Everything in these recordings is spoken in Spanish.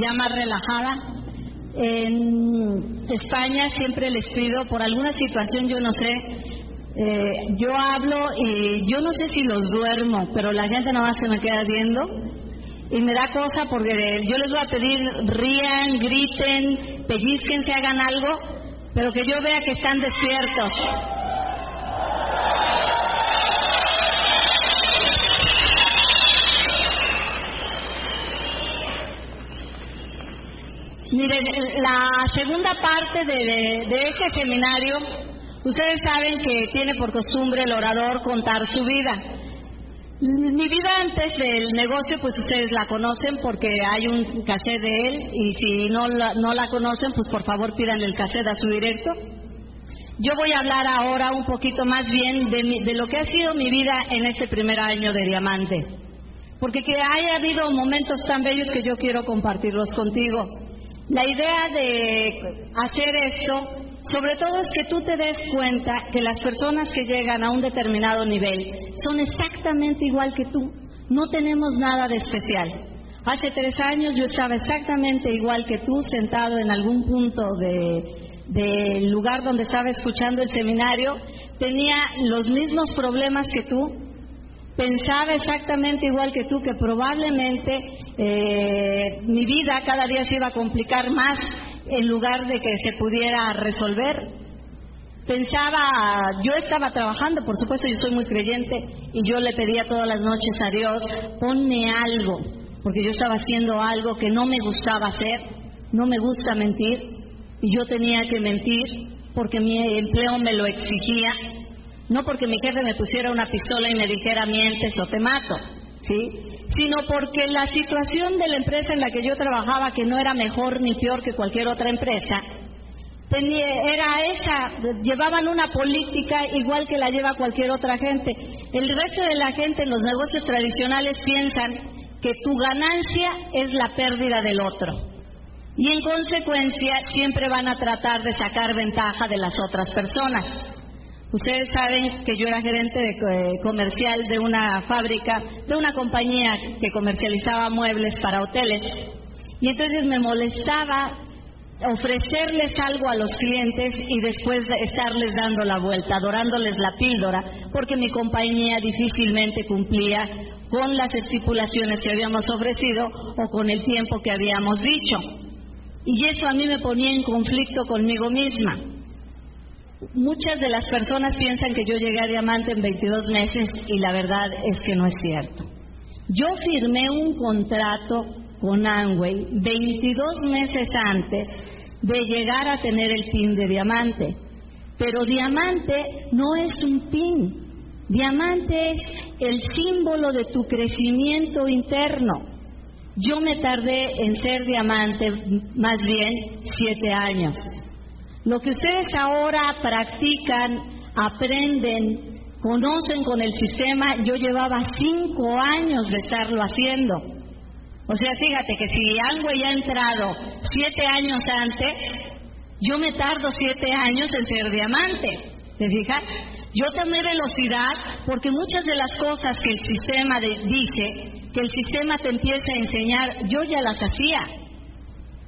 ya más relajada. En España siempre les pido, por alguna situación, yo no sé, eh, yo hablo y yo no sé si los duermo, pero la gente nada más se me queda viendo y me da cosa porque yo les voy a pedir rían, griten, pellizquen, se hagan algo, pero que yo vea que están despiertos. Miren, la segunda parte de, de este seminario, ustedes saben que tiene por costumbre el orador contar su vida. Mi vida antes del negocio, pues ustedes la conocen porque hay un cassette de él y si no la, no la conocen, pues por favor pidan el cassette a su directo. Yo voy a hablar ahora un poquito más bien de, de lo que ha sido mi vida en este primer año de Diamante. Porque que haya habido momentos tan bellos que yo quiero compartirlos contigo. La idea de hacer esto, sobre todo es que tú te des cuenta que las personas que llegan a un determinado nivel son exactamente igual que tú. No tenemos nada de especial. Hace tres años yo estaba exactamente igual que tú, sentado en algún punto del lugar donde estaba escuchando el seminario. Tenía los mismos problemas que tú, pensaba exactamente igual que tú, que probablemente eh, mi vida cada día se iba a complicar más en lugar de que se pudiera resolver. Pensaba, yo estaba trabajando, por supuesto yo soy muy creyente y yo le pedía todas las noches a Dios, ponme algo, porque yo estaba haciendo algo que no me gustaba hacer, no me gusta mentir y yo tenía que mentir porque mi empleo me lo exigía no porque mi jefe me pusiera una pistola y me dijera mientes o te mato, ¿sí? Sino porque la situación de la empresa en la que yo trabajaba, que no era mejor ni peor que cualquier otra empresa, tenía, era esa, llevaban una política igual que la lleva cualquier otra gente. El resto de la gente en los negocios tradicionales piensan que tu ganancia es la pérdida del otro. Y en consecuencia siempre van a tratar de sacar ventaja de las otras personas. Ustedes saben que yo era gerente de, eh, comercial de una fábrica, de una compañía que comercializaba muebles para hoteles. Y entonces me molestaba ofrecerles algo a los clientes y después de estarles dando la vuelta, adorándoles la píldora, porque mi compañía difícilmente cumplía con las estipulaciones que habíamos ofrecido o con el tiempo que habíamos dicho. Y eso a mí me ponía en conflicto conmigo misma. Muchas de las personas piensan que yo llegué a Diamante en 22 meses y la verdad es que no es cierto. Yo firmé un contrato con Amway 22 meses antes de llegar a tener el PIN de Diamante. Pero Diamante no es un PIN. Diamante es el símbolo de tu crecimiento interno. Yo me tardé en ser diamante más bien siete años. Lo que ustedes ahora practican, aprenden, conocen con el sistema, yo llevaba cinco años de estarlo haciendo. O sea, fíjate que si algo ya ha entrado siete años antes, yo me tardo siete años en ser diamante. ¿Te fijas? Yo tomé velocidad porque muchas de las cosas que el sistema dice, que el sistema te empieza a enseñar, yo ya las hacía.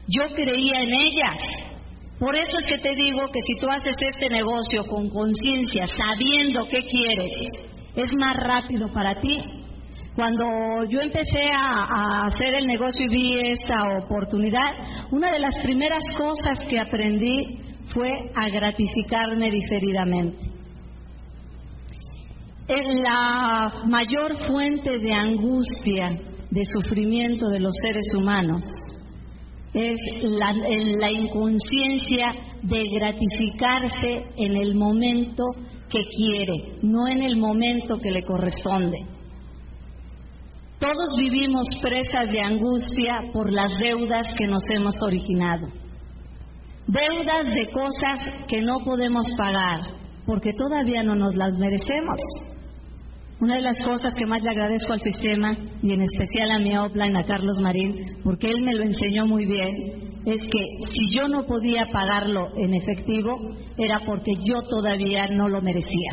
Yo creía en ellas. Por eso es que te digo que si tú haces este negocio con conciencia, sabiendo qué quieres, es más rápido para ti. Cuando yo empecé a, hacer el negocio y vi esa oportunidad, una de las primeras cosas que aprendí fue a gratificarme diferidamente. Es la mayor fuente de angustia, de sufrimiento de los seres humanos es la, la inconsciencia de gratificarse en el momento que quiere, no en el momento que le corresponde. Todos vivimos presas de angustia por las deudas que nos hemos originado. Deudas de cosas que no podemos pagar porque todavía no nos las merecemos. Una de las cosas que más le agradezco al sistema y en especial a mi offline, a Carlos Marín, porque él me lo enseñó muy bien, es que si yo no podía pagarlo en efectivo era porque yo todavía no lo merecía.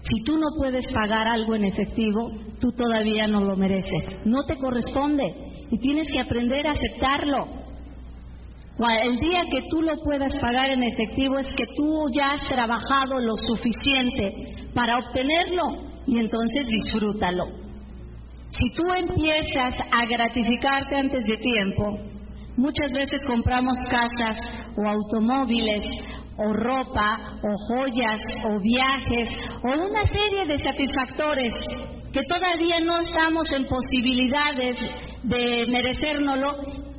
Si tú no puedes pagar algo en efectivo, tú todavía no lo mereces. No te corresponde. y tienes que aprender a aceptarlo. El día que tú lo puedas pagar en efectivo es que tú ya has trabajado lo suficiente para obtenerlo y entonces disfrútalo. Si tú empiezas a gratificarte antes de tiempo, muchas veces compramos casas o automóviles o ropa o joyas o viajes o una serie de satisfactores que todavía no estamos en posibilidades de merecérnoslo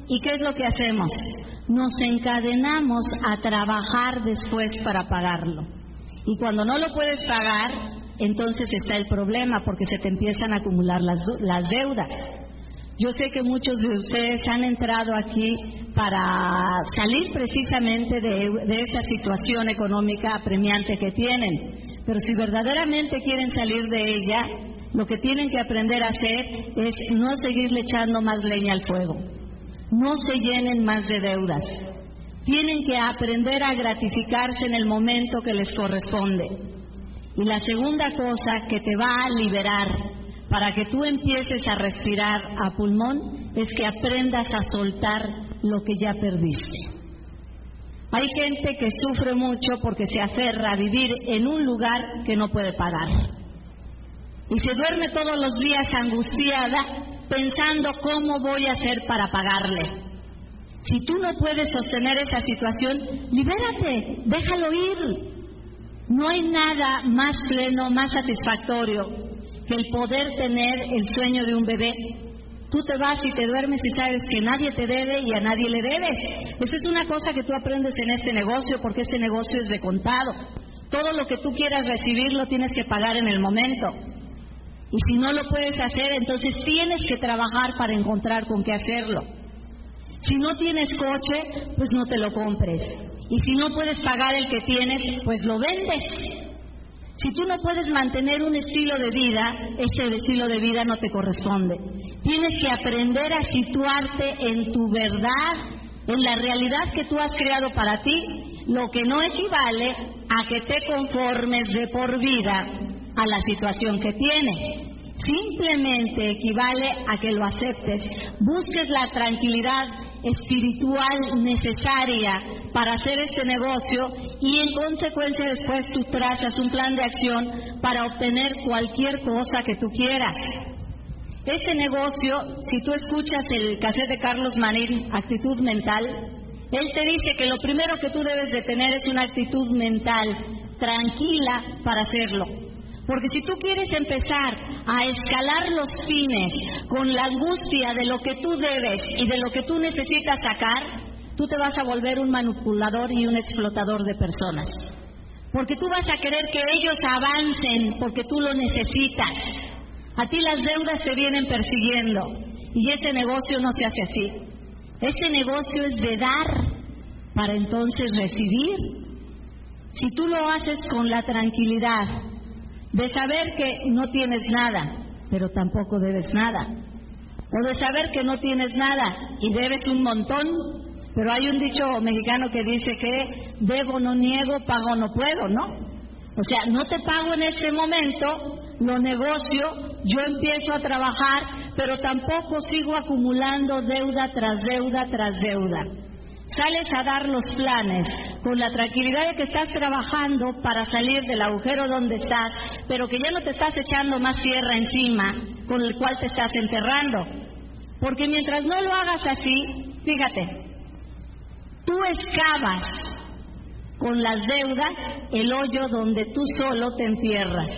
y ¿qué es lo que hacemos? nos encadenamos a trabajar después para pagarlo. Y cuando no lo puedes pagar, entonces está el problema porque se te empiezan a acumular las, las deudas. Yo sé que muchos de ustedes han entrado aquí para salir precisamente de, de esta situación económica apremiante que tienen. Pero si verdaderamente quieren salir de ella, lo que tienen que aprender a hacer es no seguirle echando más leña al fuego no se llenen más de deudas. Tienen que aprender a gratificarse en el momento que les corresponde. Y la segunda cosa que te va a liberar para que tú empieces a respirar a pulmón es que aprendas a soltar lo que ya perdiste. Hay gente que sufre mucho porque se aferra a vivir en un lugar que no puede pagar. Y se duerme todos los días angustiada pensando cómo voy a hacer para pagarle. Si tú no puedes sostener esa situación, libérate, déjalo ir. No hay nada más pleno, más satisfactorio que el poder tener el sueño de un bebé. Tú te vas y te duermes y sabes que nadie te debe y a nadie le debes. Esa es una cosa que tú aprendes en este negocio porque este negocio es de contado. Todo lo que tú quieras recibir lo tienes que pagar en el momento. Y si no lo puedes hacer, entonces tienes que trabajar para encontrar con qué hacerlo. Si no tienes coche, pues no te lo compres. Y si no puedes pagar el que tienes, pues lo vendes. Si tú no puedes mantener un estilo de vida, ese estilo de vida no te corresponde. Tienes que aprender a situarte en tu verdad, en la realidad que tú has creado para ti, lo que no equivale a que te conformes de por vida a la situación que tienes. Simplemente equivale a que lo aceptes, busques la tranquilidad espiritual necesaria para hacer este negocio y en consecuencia después tú trazas un plan de acción para obtener cualquier cosa que tú quieras. Este negocio, si tú escuchas el cassette de Carlos Marín, Actitud Mental, él te dice que lo primero que tú debes de tener es una actitud mental tranquila para hacerlo. Porque si tú quieres empezar a escalar los fines con la angustia de lo que tú debes y de lo que tú necesitas sacar, tú te vas a volver un manipulador y un explotador de personas. Porque tú vas a querer que ellos avancen porque tú lo necesitas. A ti las deudas te vienen persiguiendo y ese negocio no se hace así. Este negocio es de dar para entonces recibir. Si tú lo haces con la tranquilidad de saber que no tienes nada, pero tampoco debes nada, o de saber que no tienes nada y debes un montón, pero hay un dicho mexicano que dice que debo no niego, pago no puedo, ¿no? O sea, no te pago en este momento, lo negocio, yo empiezo a trabajar, pero tampoco sigo acumulando deuda tras deuda tras deuda. Sales a dar los planes con la tranquilidad de que estás trabajando para salir del agujero donde estás, pero que ya no te estás echando más tierra encima con el cual te estás enterrando. Porque mientras no lo hagas así, fíjate, tú excavas con las deudas el hoyo donde tú solo te entierras.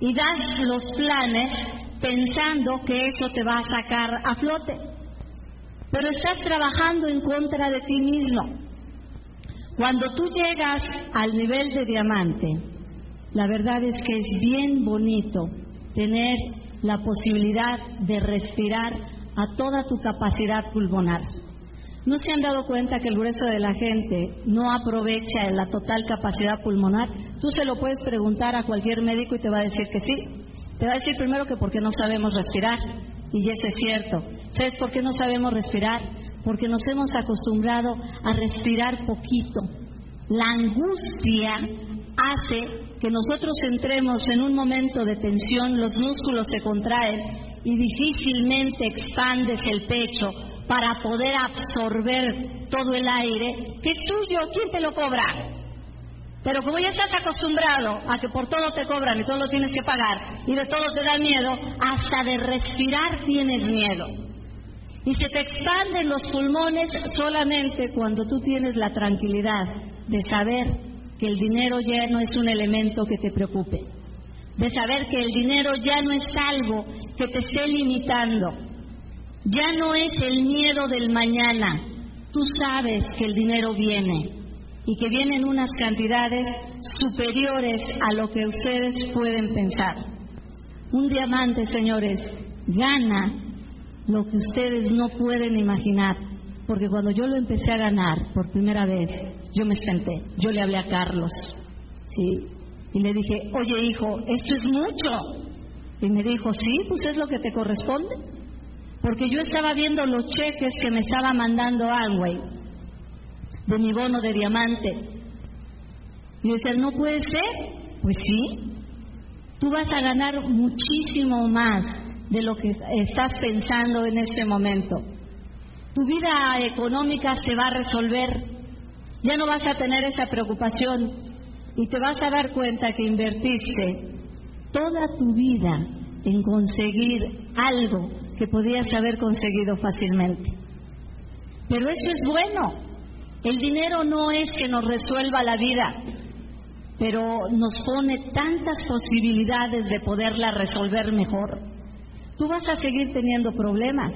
Y das los planes pensando que eso te va a sacar a flote pero estás trabajando en contra de ti mismo. Cuando tú llegas al nivel de diamante, la verdad es que es bien bonito tener la posibilidad de respirar a toda tu capacidad pulmonar. ¿No se han dado cuenta que el grueso de la gente no aprovecha la total capacidad pulmonar? Tú se lo puedes preguntar a cualquier médico y te va a decir que sí. Te va a decir primero que porque no sabemos respirar. Y eso es cierto. ¿Sabes por qué no sabemos respirar? Porque nos hemos acostumbrado a respirar poquito. La angustia hace que nosotros entremos en un momento de tensión, los músculos se contraen y difícilmente expandes el pecho para poder absorber todo el aire, que es tuyo, ¿quién te lo cobra? Pero como ya estás acostumbrado a que por todo te cobran y todo lo tienes que pagar y de todo te da miedo, hasta de respirar tienes miedo. Y se te expanden los pulmones solamente cuando tú tienes la tranquilidad de saber que el dinero ya no es un elemento que te preocupe, de saber que el dinero ya no es algo que te esté limitando, ya no es el miedo del mañana, tú sabes que el dinero viene y que vienen unas cantidades superiores a lo que ustedes pueden pensar. Un diamante, señores, gana lo que ustedes no pueden imaginar, porque cuando yo lo empecé a ganar por primera vez, yo me senté, yo le hablé a Carlos, ¿sí? Y le dije, oye hijo, esto es mucho. Y me dijo, sí, pues es lo que te corresponde. Porque yo estaba viendo los cheques que me estaba mandando Amway de mi bono de diamante. Y yo decía, no puede ser. Pues sí, tú vas a ganar muchísimo más de lo que estás pensando en este momento. Tu vida económica se va a resolver, ya no vas a tener esa preocupación y te vas a dar cuenta que invertiste toda tu vida en conseguir algo que podías haber conseguido fácilmente. Pero eso es bueno. El dinero no es que nos resuelva la vida, pero nos pone tantas posibilidades de poderla resolver mejor. Tú vas a seguir teniendo problemas,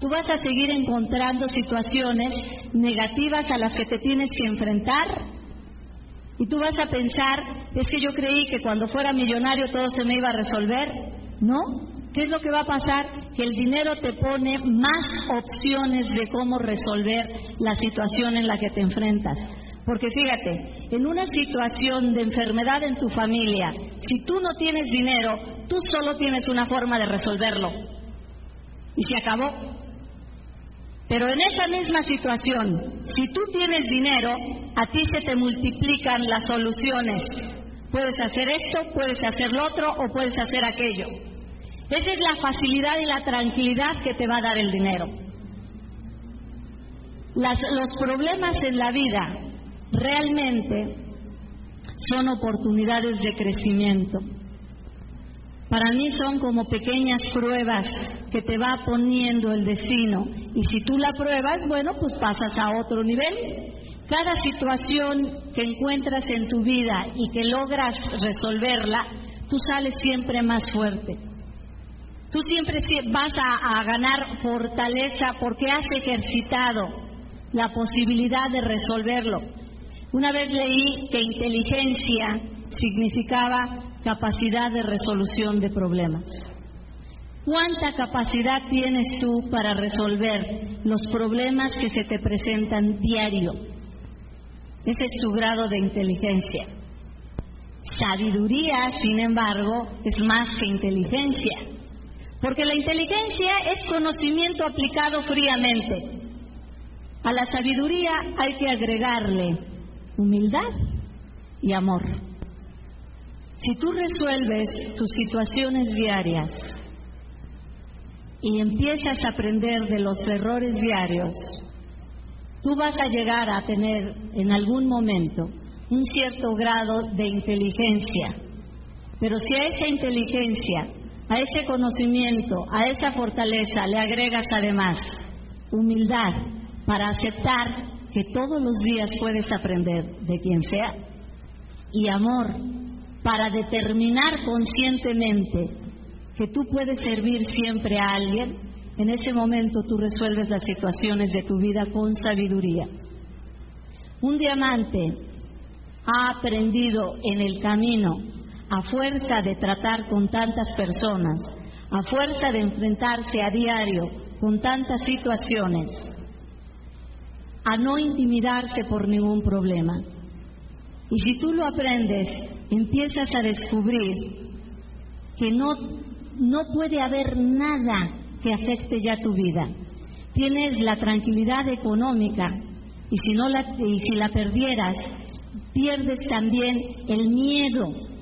tú vas a seguir encontrando situaciones negativas a las que te tienes que enfrentar. Y tú vas a pensar, es que yo creí que cuando fuera millonario todo se me iba a resolver. ¿No? ¿Qué es lo que va a pasar? Que el dinero te pone más opciones de cómo resolver la situación en la que te enfrentas. Porque fíjate, en una situación de enfermedad en tu familia, si tú no tienes dinero, tú solo tienes una forma de resolverlo. Y se acabó. Pero en esa misma situación, si tú tienes dinero, a ti se te multiplican las soluciones. Puedes hacer esto, puedes hacer lo otro o puedes hacer aquello. Esa es la facilidad y la tranquilidad que te va a dar el dinero. los problemas en la vida realmente son oportunidades de crecimiento. Para mí son como pequeñas pruebas que te va poniendo el destino. Y si tú la pruebas, bueno, pues pasas a otro nivel. Cada situación que encuentras en tu vida y que logras resolverla, tú sales siempre más fuerte. Tú siempre vas a, ganar fortaleza porque has ejercitado la posibilidad de resolverlo. Una vez leí que inteligencia significaba capacidad de resolución de problemas. ¿Cuánta capacidad tienes tú para resolver los problemas que se te presentan diario? Ese es tu grado de inteligencia. Sabiduría, sin embargo, es más que inteligencia, porque la inteligencia es conocimiento aplicado fríamente. A la sabiduría hay que agregarle humildad y amor. Si tú resuelves tus situaciones diarias y empiezas a aprender de los errores diarios, tú vas a llegar a tener en algún momento un cierto grado de inteligencia. Pero si a esa inteligencia, a ese conocimiento, a esa fortaleza le agregas además humildad para aceptar que todos los días puedes aprender de quien sea y amor para determinar conscientemente que tú puedes servir siempre a alguien, en ese momento tú resuelves las situaciones de tu vida con sabiduría. Un diamante ha aprendido en el camino, a fuerza de tratar con tantas personas, a fuerza de enfrentarse a diario con tantas situaciones, a no intimidarse por ningún problema. Y si tú lo aprendes, empiezas a descubrir que no, no puede haber nada que afecte ya tu vida. Tienes la tranquilidad económica y si, no la, y si la perdieras, pierdes también el miedo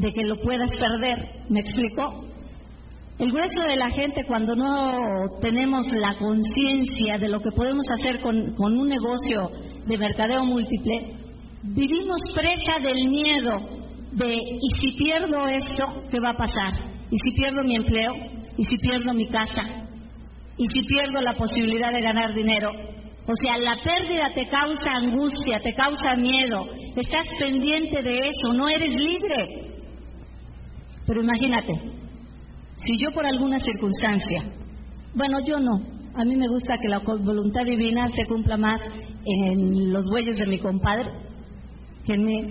de que lo puedas perder. ¿Me explicó? El grueso de la gente cuando no tenemos la conciencia de lo que podemos hacer con, con un negocio de mercadeo múltiple, vivimos presa del miedo de ¿y si pierdo esto, qué va a pasar? ¿Y si pierdo mi empleo? ¿Y si pierdo mi casa? ¿Y si pierdo la posibilidad de ganar dinero? O sea, la pérdida te causa angustia, te causa miedo, estás pendiente de eso, no eres libre. Pero imagínate, si yo por alguna circunstancia, bueno, yo no, a mí me gusta que la voluntad divina se cumpla más en los bueyes de mi compadre que en mí.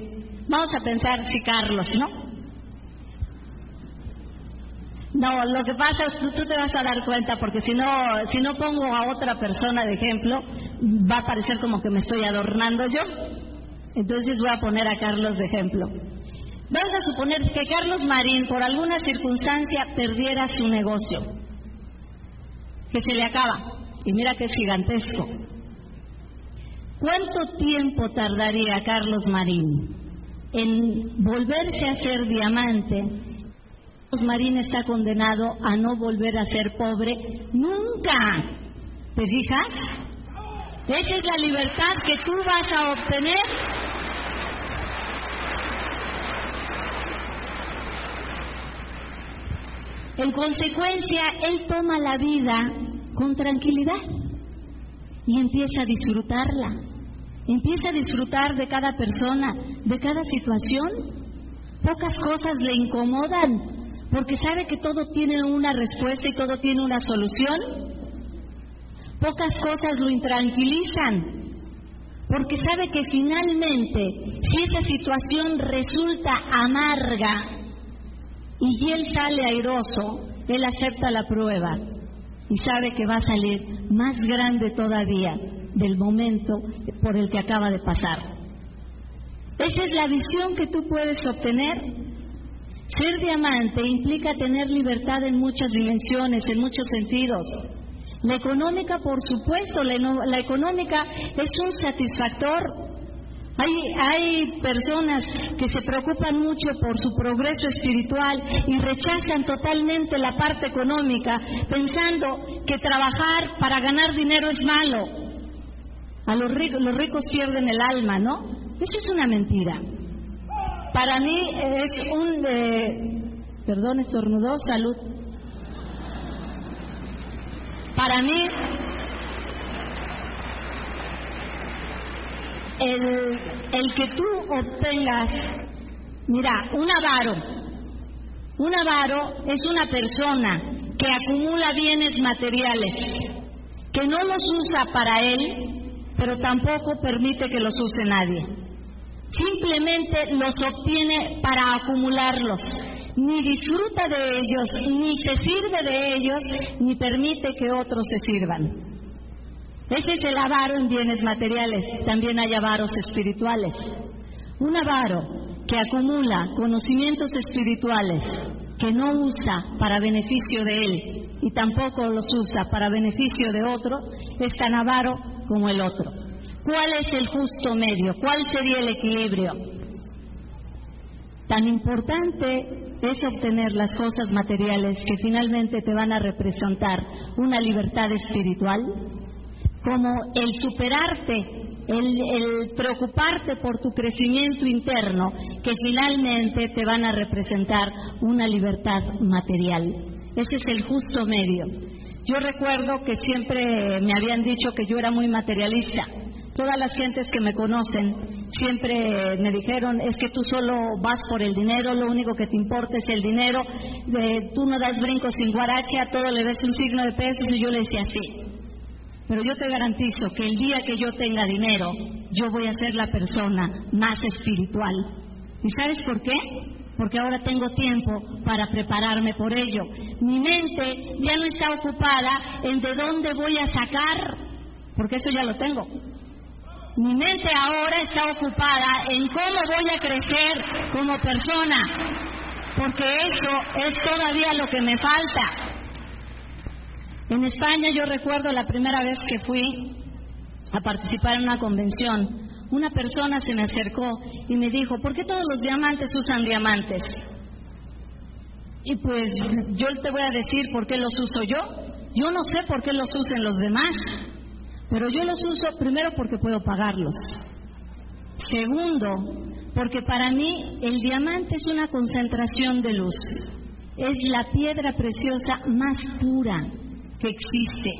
Vamos a pensar si Carlos, ¿no? No, lo que pasa es que tú te vas a dar cuenta porque si no, si no pongo a otra persona de ejemplo, va a parecer como que me estoy adornando yo. Entonces voy a poner a Carlos de ejemplo. Vamos a suponer que Carlos Marín por alguna circunstancia perdiera su negocio, que se le acaba, y mira que es gigantesco. ¿Cuánto tiempo tardaría Carlos Marín en volverse a ser diamante Marín está condenado a no volver a ser pobre nunca. ¿Te fijas? Esa es la libertad que tú vas a obtener. En consecuencia, él toma la vida con tranquilidad y empieza a disfrutarla. Empieza a disfrutar de cada persona, de cada situación. Pocas cosas le incomodan, porque sabe que todo tiene una respuesta y todo tiene una solución. Pocas cosas lo intranquilizan, porque sabe que finalmente, si esa situación resulta amarga y él sale airoso, él acepta la prueba y sabe que va a salir más grande todavía del momento por el que acaba de pasar. Esa es la visión que tú puedes obtener ser diamante implica tener libertad en muchas dimensiones, en muchos sentidos. La económica, por supuesto, la, económica es un satisfactor. Hay, hay personas que se preocupan mucho por su progreso espiritual y rechazan totalmente la parte económica, pensando que trabajar para ganar dinero es malo. A los ricos, los ricos pierden el alma, ¿no? Eso es una mentira. Para mí es un, eh, perdón, estornudó, salud. Para mí, el, que tú obtengas, mira, un avaro, un avaro es una persona que acumula bienes materiales, que no los usa para él, pero tampoco permite que los use nadie simplemente los obtiene para acumularlos. Ni disfruta de ellos, ni se sirve de ellos, ni permite que otros se sirvan. Ese es el avaro en bienes materiales. También hay avaros espirituales. Un avaro que acumula conocimientos espirituales que no usa para beneficio de él y tampoco los usa para beneficio de otro, es tan avaro como el otro. ¿Cuál es el justo medio? ¿Cuál sería el equilibrio? Tan importante es obtener las cosas materiales que finalmente te van a representar una libertad espiritual, como el superarte, el, preocuparte por tu crecimiento interno, que finalmente te van a representar una libertad material. Ese es el justo medio. Yo recuerdo que siempre me habían dicho que yo era muy materialista Todas las gentes que me conocen siempre me dijeron, es que tú solo vas por el dinero, lo único que te importa es el dinero, tú no das brincos sin guaracha, todo le des un signo de pesos y yo le decía sí. Pero yo te garantizo que el día que yo tenga dinero, yo voy a ser la persona más espiritual. ¿Y sabes por qué? Porque ahora tengo tiempo para prepararme por ello. Mi mente ya no está ocupada en de dónde voy a sacar, porque eso ya lo tengo. Mi mente ahora está ocupada en cómo voy a crecer como persona, porque eso es todavía lo que me falta. En España yo recuerdo la primera vez que fui a participar en una convención, una persona se me acercó y me dijo, ¿por qué todos los diamantes usan diamantes? Y pues yo te voy a decir por qué los uso yo. Yo no sé por qué los usen los demás, pero yo los uso primero porque puedo pagarlos. Segundo, porque para mí el diamante es una concentración de luz. Es la piedra preciosa más pura que existe.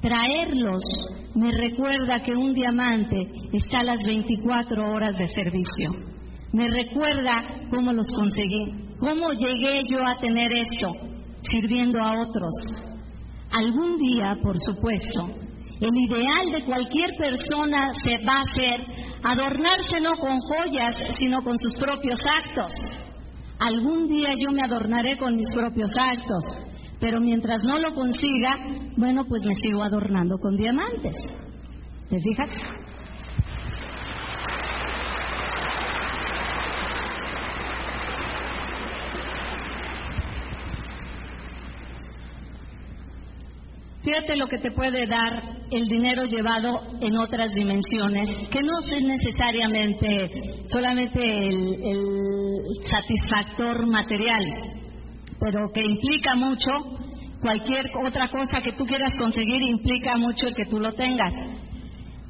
Traerlos me recuerda que un diamante está a las 24 horas de servicio. Me recuerda cómo los conseguí, cómo llegué yo a tener esto, sirviendo a otros. Algún día, por supuesto, el ideal de cualquier persona se va a ser adornarse no con joyas, sino con sus propios actos. Algún día yo me adornaré con mis propios actos, pero mientras no lo consiga, bueno, pues me sigo adornando con diamantes. ¿Te fijas? Fíjate lo que te puede dar el dinero llevado en otras dimensiones, que no es necesariamente solamente el, satisfactor material, pero que implica mucho, cualquier otra cosa que tú quieras conseguir implica mucho el que tú lo tengas.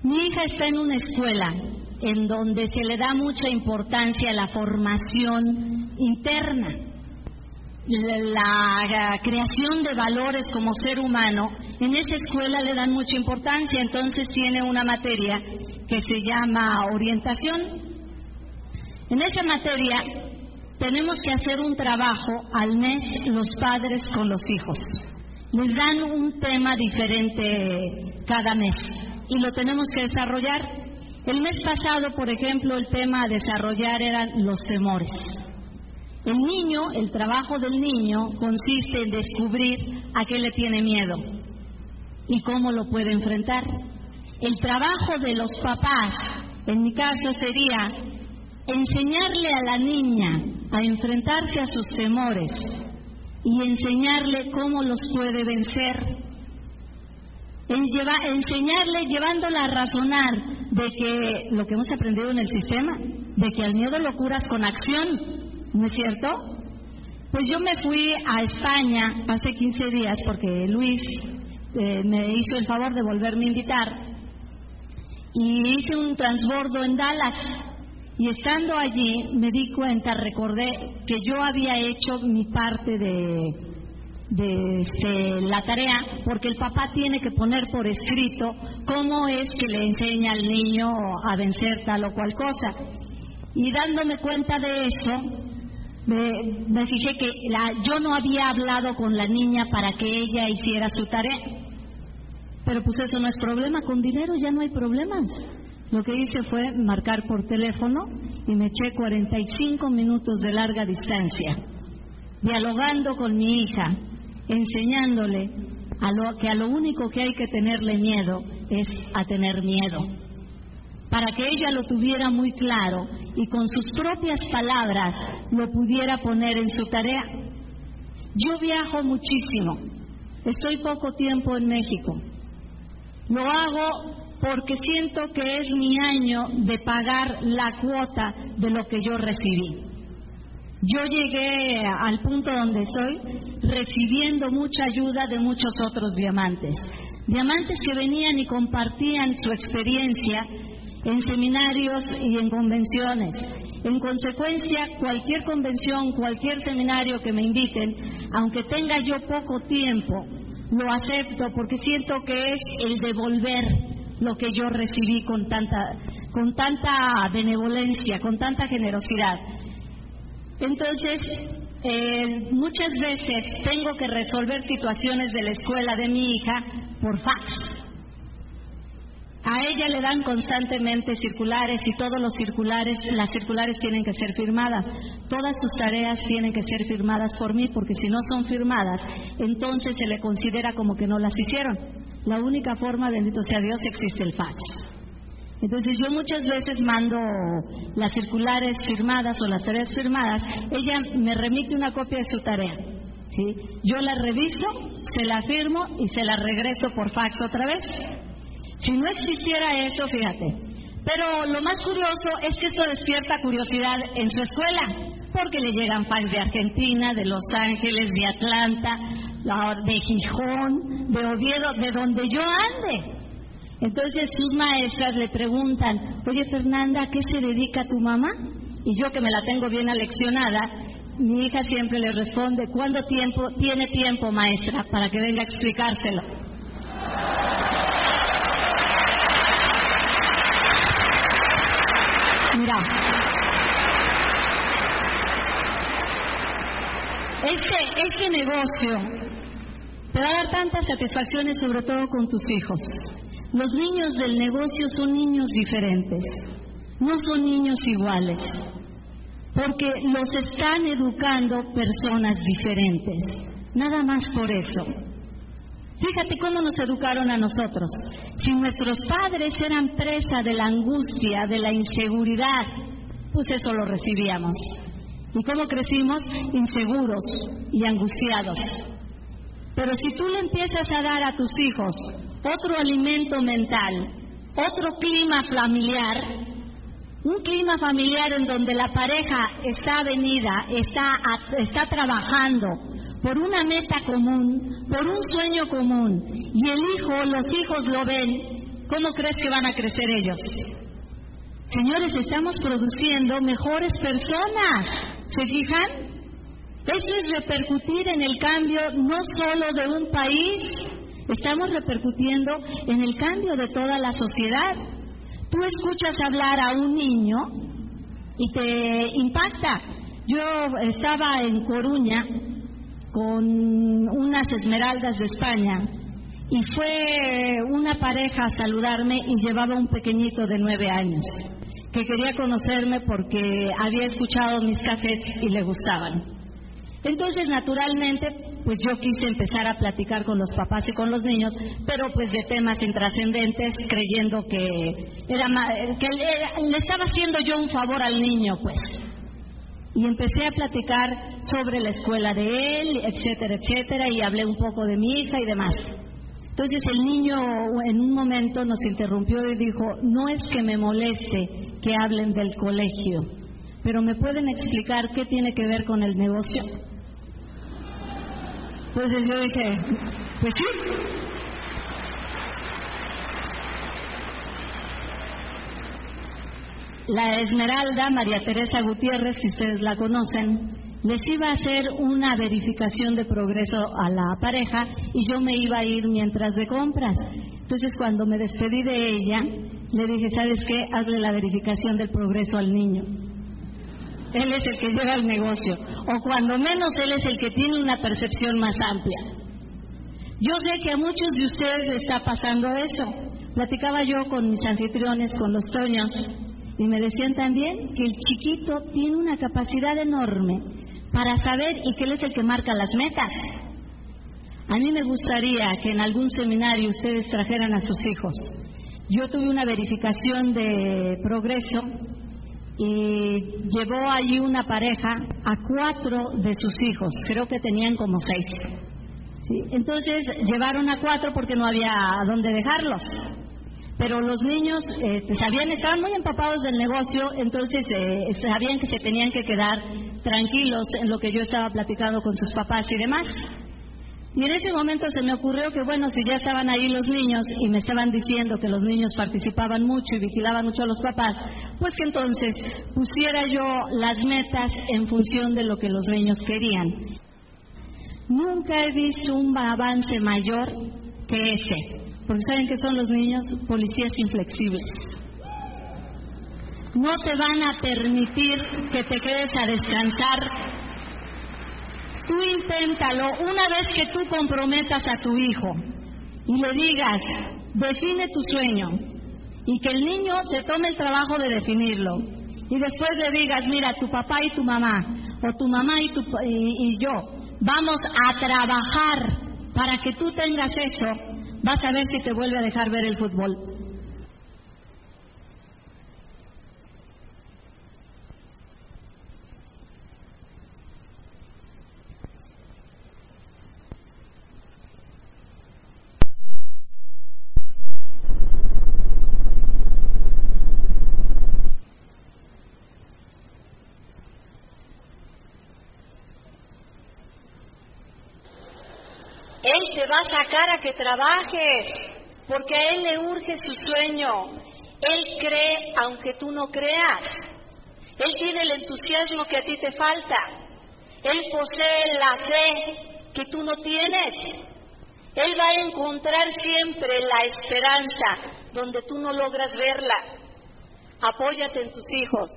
Mi hija está en una escuela en donde se le da mucha importancia a la formación interna, la creación de valores como ser humano en esa escuela le dan mucha importancia, entonces tiene una materia que se llama orientación. En esa materia tenemos que hacer un trabajo al mes los padres con los hijos. Les dan un tema diferente cada mes y lo tenemos que desarrollar. El mes pasado, por ejemplo, el tema a desarrollar eran los temores. El niño, el trabajo del niño consiste en descubrir a qué le tiene miedo y cómo lo puede enfrentar. El trabajo de los papás, en mi caso, sería enseñarle a la niña a enfrentarse a sus temores y enseñarle cómo los puede vencer. En enseñarle, llevándola a razonar de que lo que hemos aprendido en el sistema, de que al miedo lo curas con acción, ¿no es cierto? Pues yo me fui a España hace 15 días porque Luis este, me hizo el favor de volverme a invitar y hice un transbordo en Dallas. Y estando allí me di cuenta, recordé que yo había hecho mi parte de, de este, la tarea, porque el papá tiene que poner por escrito cómo es que le enseña al niño a vencer tal o cual cosa. Y dándome cuenta de eso, me, fijé que yo no había hablado con la niña para que ella hiciera su tarea. Pero pues eso no es problema, con dinero ya no hay problemas. Lo que hice fue marcar por teléfono y me eché 45 minutos de larga distancia, dialogando con mi hija, enseñándole a lo, que a lo único que hay que tenerle miedo es a tener miedo. Para que ella lo tuviera muy claro y con sus propias palabras lo pudiera poner en su tarea. Yo viajo muchísimo, estoy poco tiempo en México lo hago porque siento que es mi año de pagar la cuota de lo que yo recibí. Yo llegué al punto donde estoy recibiendo mucha ayuda de muchos otros diamantes. Diamantes que venían y compartían su experiencia en seminarios y en convenciones. En consecuencia, cualquier convención, cualquier seminario que me inviten, aunque tenga yo poco tiempo, lo acepto porque siento que es el devolver lo que yo recibí con tanta, con tanta benevolencia, con tanta generosidad. Entonces, eh, muchas veces tengo que resolver situaciones de la escuela de mi hija por fax. A ella le dan constantemente circulares y todos los circulares, las circulares tienen que ser firmadas. Todas sus tareas tienen que ser firmadas por mí porque si no son firmadas, entonces se le considera como que no las hicieron. La única forma, bendito sea Dios, existe el fax. Entonces yo muchas veces mando las circulares firmadas o las tareas firmadas, ella me remite una copia de su tarea. ¿sí? Yo la reviso, se la firmo y se la regreso por fax otra vez. Si no existiera eso, fíjate. Pero lo más curioso es que esto despierta curiosidad en su escuela, porque le llegan fax de Argentina, de Los Ángeles, de Atlanta, de Gijón, de Oviedo, de donde yo ande. Entonces sus maestras le preguntan, oye Fernanda, ¿a qué se dedica tu mamá? Y yo que me la tengo bien aleccionada, mi hija siempre le responde, ¿cuándo tiempo, tiene tiempo maestra para que venga a explicárselo? Mira, este, este negocio te va a dar tantas satisfacciones, sobre todo con tus hijos. Los niños del negocio son niños diferentes, no son niños iguales, porque los están educando personas diferentes, nada más por eso. Fíjate cómo nos educaron a nosotros. Si nuestros padres eran presa de la angustia, de la inseguridad, pues eso lo recibíamos. ¿Y cómo crecimos? Inseguros y angustiados. Pero si tú le empiezas a dar a tus hijos otro alimento mental, otro clima familiar, un clima familiar en donde la pareja está venida, está, está trabajando por una meta común, por un sueño común, y el hijo, los hijos lo ven, ¿cómo crees que van a crecer ellos? Señores, estamos produciendo mejores personas, ¿se fijan? Eso es repercutir en el cambio no solo de un país, estamos repercutiendo en el cambio de toda la sociedad. Tú escuchas hablar a un niño y te impacta. Yo estaba en Coruña con unas esmeraldas de España y fue una pareja a saludarme y llevaba un pequeñito de nueve años que quería conocerme porque había escuchado mis cassettes y le gustaban. Entonces, naturalmente, pues yo quise empezar a platicar con los papás y con los niños, pero pues de temas intrascendentes, creyendo que era que le, estaba haciendo yo un favor al niño, pues. Y empecé a platicar sobre la escuela de él, etcétera, etcétera, y hablé un poco de mi hija y demás. Entonces el niño en un momento nos interrumpió y dijo, no es que me moleste que hablen del colegio, pero ¿me pueden explicar qué tiene que ver con el negocio? Entonces yo dije, pues sí. La Esmeralda, María Teresa Gutiérrez, si ustedes la conocen, les iba a hacer una verificación de progreso a la pareja y yo me iba a ir mientras de compras. Entonces cuando me despedí de ella, le dije, ¿sabes qué? Hazle la verificación del progreso al niño. Él es el que lleva el negocio, o cuando menos Él es el que tiene una percepción más amplia. Yo sé que a muchos de ustedes está pasando eso. Platicaba yo con mis anfitriones, con los toños, y me decían también que el chiquito tiene una capacidad enorme para saber y que él es el que marca las metas. A mí me gustaría que en algún seminario ustedes trajeran a sus hijos. Yo tuve una verificación de progreso y llevó allí una pareja a cuatro de sus hijos, creo que tenían como seis. Entonces llevaron a cuatro porque no había a dónde dejarlos. Pero los niños eh, sabían, estaban muy empapados del negocio, entonces eh, sabían que se tenían que quedar tranquilos en lo que yo estaba platicando con sus papás y demás. Y en ese momento se me ocurrió que, bueno, si ya estaban ahí los niños y me estaban diciendo que los niños participaban mucho y vigilaban mucho a los papás, pues que entonces pusiera yo las metas en función de lo que los niños querían. Nunca he visto un avance mayor que ese, porque saben que son los niños policías inflexibles. No te van a permitir que te quedes a descansar Tú inténtalo una vez que tú comprometas a tu hijo y le digas, define tu sueño y que el niño se tome el trabajo de definirlo. Y después le digas, mira, tu papá y tu mamá, o tu mamá y, tu, y, yo, vamos a trabajar para que tú tengas eso, vas a ver si te vuelve a dejar ver el fútbol. Va a sacar a que trabajes, porque a Él le urge su sueño. Él cree aunque tú no creas. Él tiene el entusiasmo que a ti te falta. Él posee la fe que tú no tienes. Él va a encontrar siempre la esperanza donde tú no logras verla. Apóyate en tus hijos.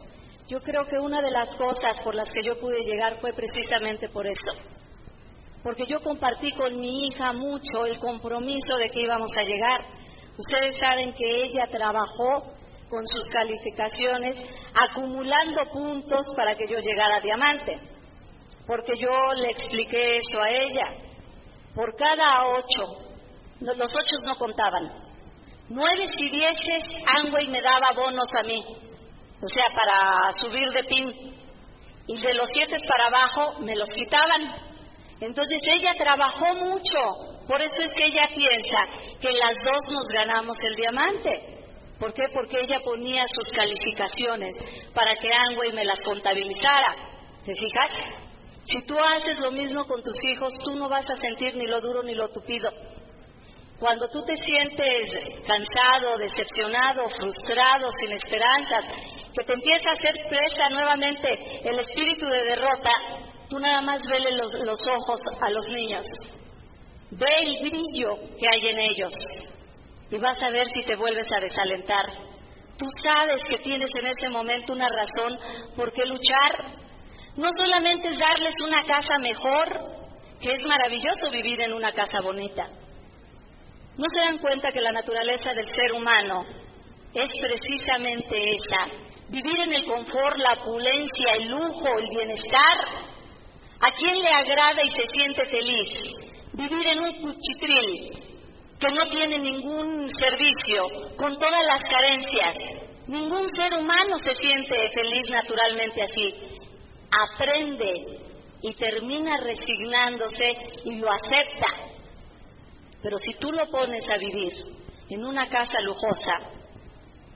Yo creo que una de las cosas por las que yo pude llegar fue precisamente por eso. Porque yo compartí con mi hija mucho el compromiso de que íbamos a llegar. Ustedes saben que ella trabajó con sus calificaciones, acumulando puntos para que yo llegara a diamante. Porque yo le expliqué eso a ella. Por cada ocho, los ocho no contaban. Nueve y dieces, Angway me daba bonos a mí, o sea, para subir de pin. Y de los siete para abajo me los quitaban. Entonces ella trabajó mucho, por eso es que ella piensa que las dos nos ganamos el diamante. ¿Por qué? Porque ella ponía sus calificaciones para que Angway me las contabilizara. ¿Te fijas? Si tú haces lo mismo con tus hijos, tú no vas a sentir ni lo duro ni lo tupido. Cuando tú te sientes cansado, decepcionado, frustrado, sin esperanzas, que te empieza a hacer presa nuevamente el espíritu de derrota, tú nada más vele los, los ojos a los niños. Ve el brillo que hay en ellos y vas a ver si te vuelves a desalentar. Tú sabes que tienes en ese momento una razón por qué luchar. No solamente es darles una casa mejor, que es maravilloso vivir en una casa bonita. ¿No se dan cuenta que la naturaleza del ser humano es precisamente esa? Vivir en el confort, la opulencia, el lujo, el bienestar. ¿A quién le agrada y se siente feliz? Vivir en un cuchitril, que no tiene ningún servicio, con todas las carencias. Ningún ser humano se siente feliz naturalmente así. Aprende y termina resignándose y lo acepta. Pero si tú lo pones a vivir en una casa lujosa,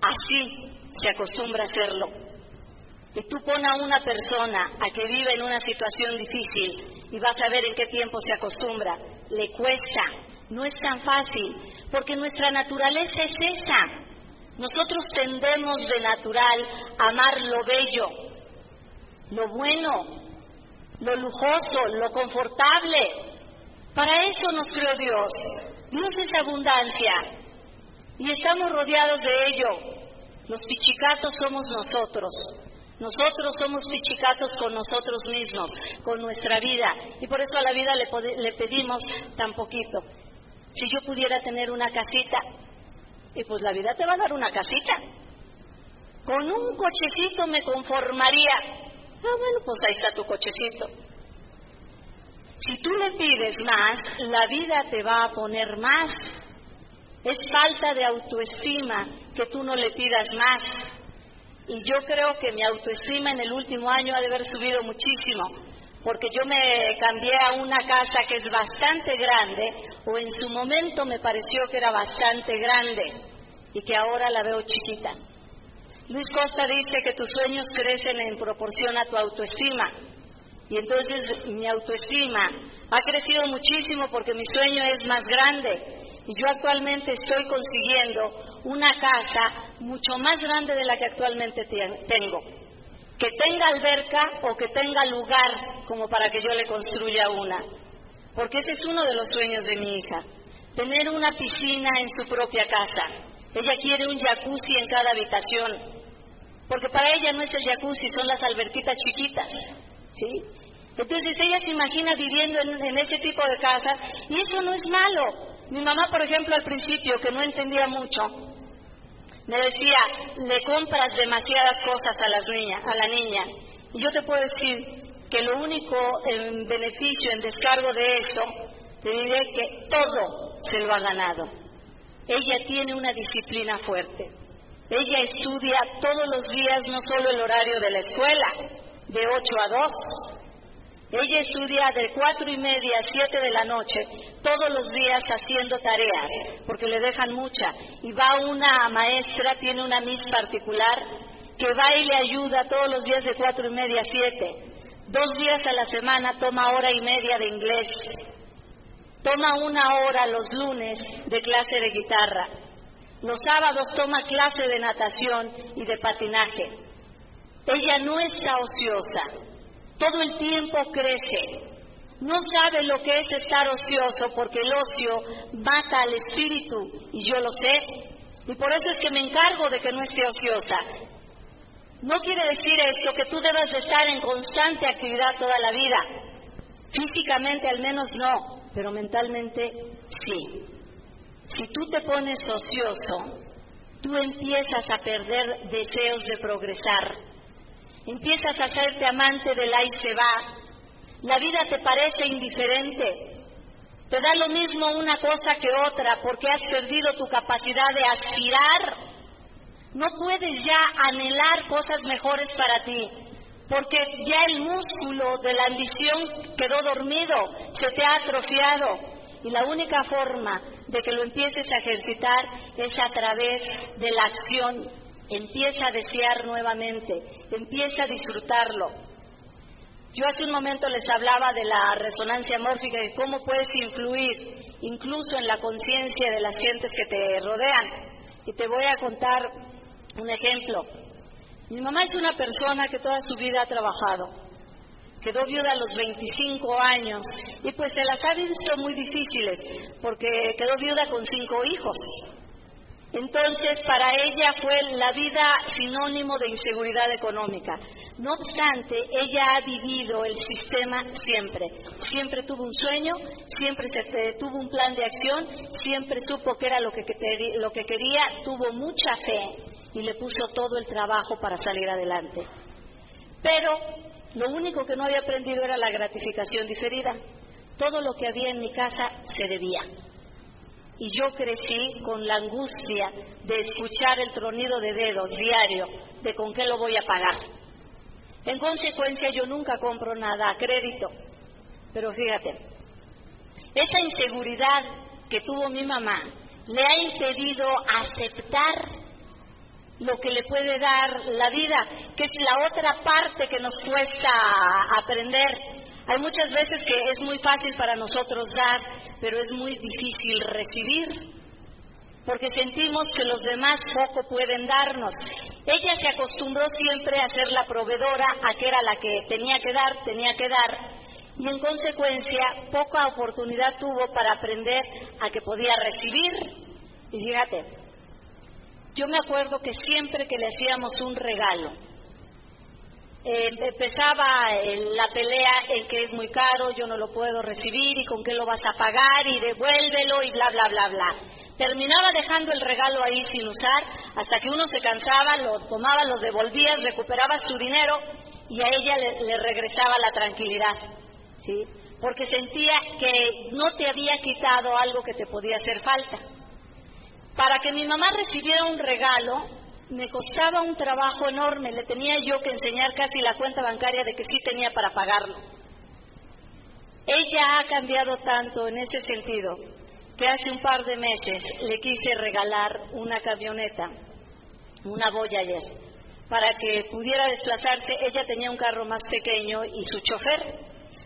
así se acostumbra a hacerlo. Y tú pones a una persona a que vive en una situación difícil y vas a ver en qué tiempo se acostumbra. Le cuesta, no es tan fácil, porque nuestra naturaleza es esa. Nosotros tendemos de natural a amar lo bello, lo bueno, lo lujoso, lo confortable. Para eso nos creó Dios. Dios es abundancia y estamos rodeados de ello. Los pichicatos somos nosotros. Nosotros somos pichicatos con nosotros mismos, con nuestra vida. Y por eso a la vida le, le pedimos tan poquito. Si yo pudiera tener una casita, y pues la vida te va a dar una casita. Con un cochecito me conformaría. Ah, bueno, pues ahí está tu cochecito. Si tú le pides más, la vida te va a poner más. Es falta de autoestima que tú no le pidas más. Y yo creo que mi autoestima en el último año ha de haber subido muchísimo porque yo me cambié a una casa que es bastante grande, o en su momento me pareció que era bastante grande y que ahora la veo chiquita. Luis Costa dice que tus sueños crecen en proporción a tu autoestima. Y entonces mi autoestima ha crecido muchísimo porque mi sueño es más grande. Yo actualmente estoy consiguiendo una casa mucho más grande de la que actualmente tengo que tenga alberca o que tenga lugar como para que yo le construya una. Porque ese es uno de los sueños de mi hija, tener una piscina en su propia casa. Ella quiere un jacuzzi en cada habitación, porque para ella no es el jacuzzi, son las alberquitas chiquitas. ¿sí? Entonces ella se imagina viviendo en, en ese tipo de casa y eso no es malo. Mi mamá, por ejemplo, al principio, que no entendía mucho, me decía, le compras demasiadas cosas a, las niñas, a la niña. Y yo te puedo decir que lo único en beneficio, en descargo de eso, te diré que todo se lo ha ganado. Ella tiene una disciplina fuerte. Ella estudia todos los días no solo el horario de la escuela, de 8 a 2, ella estudia de cuatro y media a siete de la noche, todos los días haciendo tareas, porque le dejan mucha. Y va una maestra, tiene una miss particular, que va y le ayuda todos los días de cuatro y media a siete. Dos días a la semana toma hora y media de inglés. toma una hora los lunes de clase de guitarra. Los sábados toma clase de natación y de patinaje. Ella no está ociosa, todo el tiempo crece. No sabe lo que es estar ocioso porque el ocio mata al espíritu y yo lo sé. Y por eso es que me encargo de que no esté ociosa. No quiere decir esto que tú debas de estar en constante actividad toda la vida. Físicamente al menos no, pero mentalmente sí. Si tú te pones ocioso, tú empiezas a perder deseos de progresar. Empiezas a hacerte amante del ahí se va. La vida te parece indiferente. Te da lo mismo una cosa que otra porque has perdido tu capacidad de aspirar no puedes ya anhelar cosas mejores para ti, porque ya el músculo de la ambición quedó dormido, se te ha atrofiado. Y la única forma de que lo empieces a ejercitar es a través de la acción. Empieza a desear nuevamente, empieza a disfrutarlo. Yo hace un momento les hablaba de la resonancia mórfica y cómo puedes influir incluso en la conciencia de las gentes que te rodean. Y te voy a contar un ejemplo, mi mamá es una persona que toda su vida ha trabajado. Quedó viuda a los 25 años y pues se las ha visto muy difíciles porque quedó viuda con cinco hijos. Entonces, para ella fue la vida sinónimo de inseguridad económica. No obstante, ella ha vivido el sistema siempre. Siempre tuvo un sueño, siempre se, tuvo un plan de acción, siempre supo que era lo que, lo que quería, tuvo mucha fe y le puso todo el trabajo para salir adelante. Pero lo único que no había aprendido era la gratificación diferida. Todo lo que había en mi casa se debía. Y yo crecí con la angustia de escuchar el tronido de dedos diario de con qué lo voy a pagar. En consecuencia, yo nunca compro nada a crédito. Pero fíjate, esa inseguridad que tuvo mi mamá le ha impedido aceptar lo que le puede dar la vida, que es la otra parte que nos cuesta aprender. Hay muchas veces que es muy fácil para nosotros dar, pero es muy difícil recibir, porque sentimos que los demás poco pueden darnos. Ella se acostumbró siempre a ser la proveedora, a que era la que tenía que dar, tenía que dar, y en consecuencia poca oportunidad tuvo para aprender a que podía recibir. Y fíjate, yo me acuerdo que siempre que le hacíamos un regalo, eh, empezaba la pelea en que es muy caro, yo no lo puedo recibir y con qué lo vas a pagar y devuélvelo y bla, bla, bla, bla. Terminaba dejando el regalo ahí sin usar hasta que uno se cansaba, lo tomaba, lo devolvía, recuperaba su dinero y a ella le, le regresaba la tranquilidad, ¿sí? Porque sentía que no te había quitado algo que te podía hacer falta. Para que mi mamá recibiera un regalo, me costaba un trabajo enorme, le tenía yo que enseñar casi la cuenta bancaria de que sí tenía para pagarlo. Ella ha cambiado tanto en ese sentido que hace un par de meses le quise regalar una camioneta, una Voyager, para que pudiera desplazarse. Ella tenía un carro más pequeño y su chofer,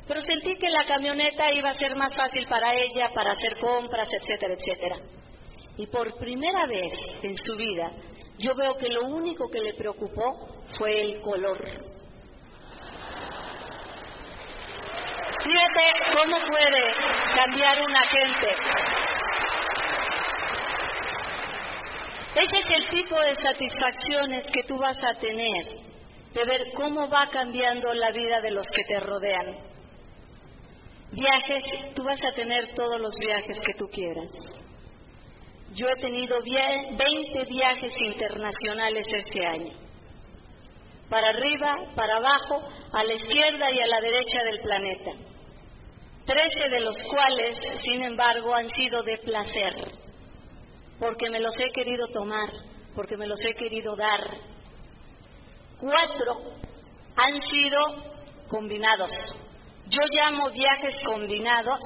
pero sentí que la camioneta iba a ser más fácil para ella, para hacer compras, etcétera, etcétera. Y por primera vez en su vida, yo veo que lo único que le preocupó fue el color. Fíjate cómo puede cambiar una gente. Ese es el tipo de satisfacciones que tú vas a tener, de ver cómo va cambiando la vida de los que te rodean. Viajes, tú vas a tener todos los viajes que tú quieras. Yo he tenido 20 viajes internacionales este año. Para arriba, para abajo, a la izquierda y a la derecha del planeta. Trece de los cuales, sin embargo, han sido de placer, porque me los he querido tomar, porque me los he querido dar. Cuatro han sido combinados. Yo llamo viajes combinados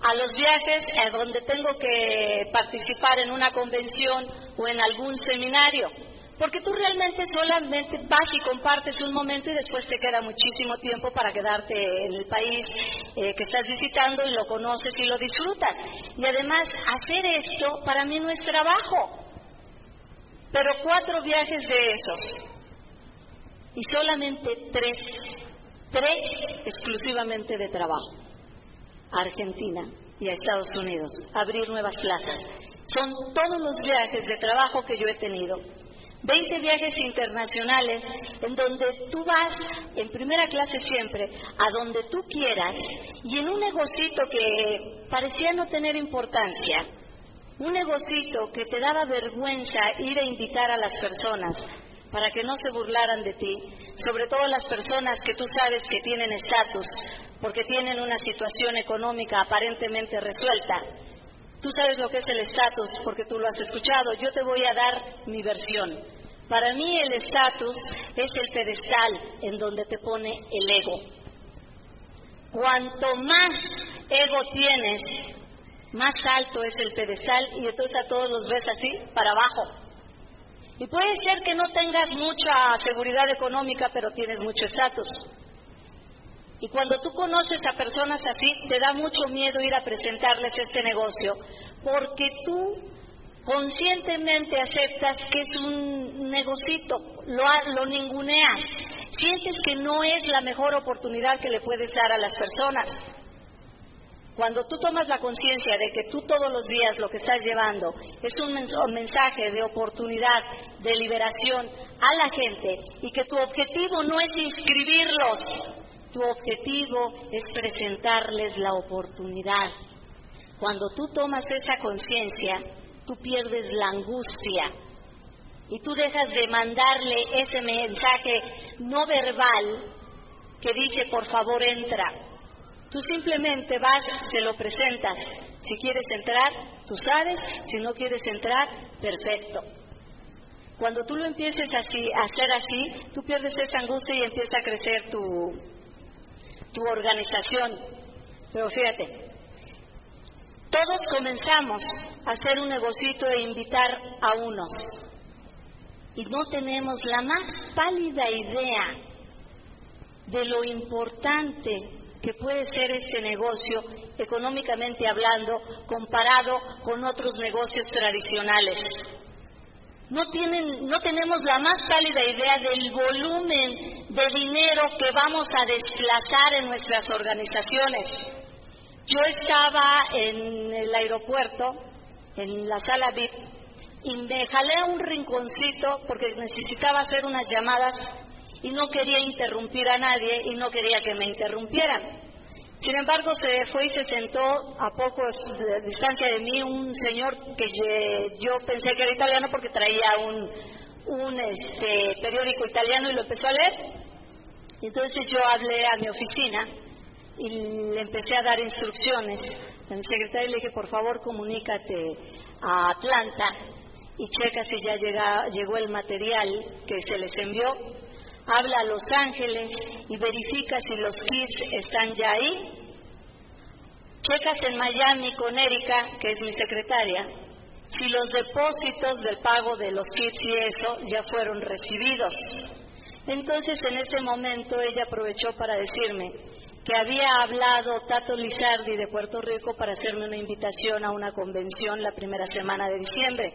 a los viajes a donde tengo que participar en una convención o en algún seminario, Porque tú realmente solamente vas y compartes un momento y después te queda muchísimo tiempo para quedarte en el país eh, que estás visitando y lo conoces y lo disfrutas. Y además, hacer esto para mí no es trabajo. Pero cuatro viajes de esos y solamente tres, tres exclusivamente de trabajo. A Argentina y a Estados Unidos, abrir nuevas plazas. Son todos los viajes de trabajo que yo he tenido. Veinte viajes internacionales en donde tú vas en primera clase siempre, a donde tú quieras, y en un negocito que parecía no tener importancia, un negocito que te daba vergüenza ir a invitar a las personas, para que no se burlaran de ti, sobre todo las personas que tú sabes que tienen estatus, porque tienen una situación económica aparentemente resuelta. Tú sabes lo que es el estatus porque tú lo has escuchado. Yo te voy a dar mi versión. Para mí el estatus es el pedestal en donde te pone el ego. Cuanto más ego tienes, más alto es el pedestal y entonces a todos los ves así, para abajo. Y puede ser que no tengas mucha seguridad económica, pero tienes mucho estatus. Y cuando tú conoces a personas así, te da mucho miedo ir a presentarles este negocio, porque tú conscientemente aceptas que es un negocito, lo, lo ninguneas, sientes que no es la mejor oportunidad que le puedes dar a las personas. Cuando tú tomas la conciencia de que tú todos los días lo que estás llevando es un mensaje de oportunidad, de liberación a la gente y que tu objetivo no es inscribirlos, tu objetivo es presentarles la oportunidad. Cuando tú tomas esa conciencia, tú pierdes la angustia y tú dejas de mandarle ese mensaje no verbal que dice por favor entra Tú simplemente vas, se lo presentas. Si quieres entrar, tú sabes. Si no quieres entrar, perfecto. Cuando tú lo empieces así, a hacer así, tú pierdes esa angustia y empieza a crecer tu, tu organización. Pero fíjate, todos comenzamos a hacer un negocito e invitar a unos. Y no tenemos la más pálida idea de lo importante que puede ser este negocio, económicamente hablando, comparado con otros negocios tradicionales. No, tienen, no tenemos la más pálida idea del volumen de dinero que vamos a desplazar en nuestras organizaciones. Yo estaba en el aeropuerto, en la sala VIP, y me jalé a un rinconcito porque necesitaba hacer unas llamadas y no quería interrumpir a nadie y no quería que me interrumpieran. Sin embargo, se fue y se sentó a poco de distancia de mí un señor que yo pensé que era italiano porque traía un, un este, periódico italiano y lo empezó a leer. Entonces yo hablé a mi oficina y le empecé a dar instrucciones. A mi secretaria le dije, por favor, comunícate a Atlanta y checa si ya llega, llegó el material que se les envió habla a Los Ángeles y verifica si los kits están ya ahí. Checas en Miami con Erika, que es mi secretaria, si los depósitos del pago de los kits y eso ya fueron recibidos. Entonces en ese momento ella aprovechó para decirme que había hablado Tato Lizardi de Puerto Rico para hacerme una invitación a una convención la primera semana de diciembre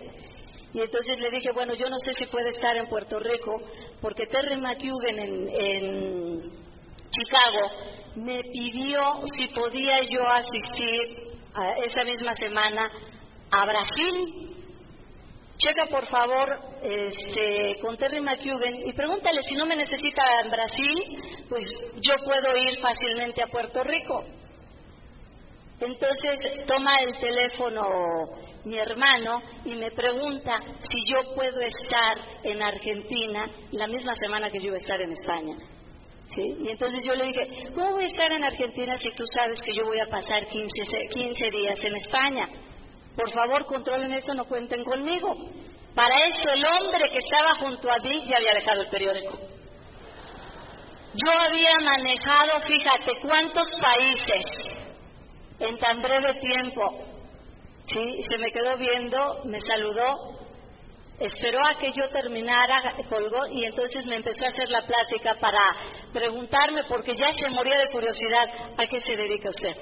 y entonces le dije, bueno, yo no sé si puede estar en Puerto Rico, porque Terry McHugh en, Chicago me pidió si podía yo asistir esa misma semana a Brasil. Checa por favor este, con Terry McHugh y pregúntale si no me necesita en Brasil, pues yo puedo ir fácilmente a Puerto Rico. Entonces toma el teléfono mi hermano y me pregunta si yo puedo estar en Argentina la misma semana que yo voy a estar en España. ¿Sí? Y entonces yo le dije, ¿cómo voy a estar en Argentina si tú sabes que yo voy a pasar 15, 15 días en España? Por favor, controlen eso, no cuenten conmigo. Para esto el hombre que estaba junto a mí ya había dejado el periódico. Yo había manejado, fíjate, cuántos países en tan breve tiempo. Sí, se me quedó viendo, me saludó esperó a que yo terminara, colgó y entonces me empezó a hacer la plática para preguntarme, porque ya se moría de curiosidad, ¿a qué se dedica usted?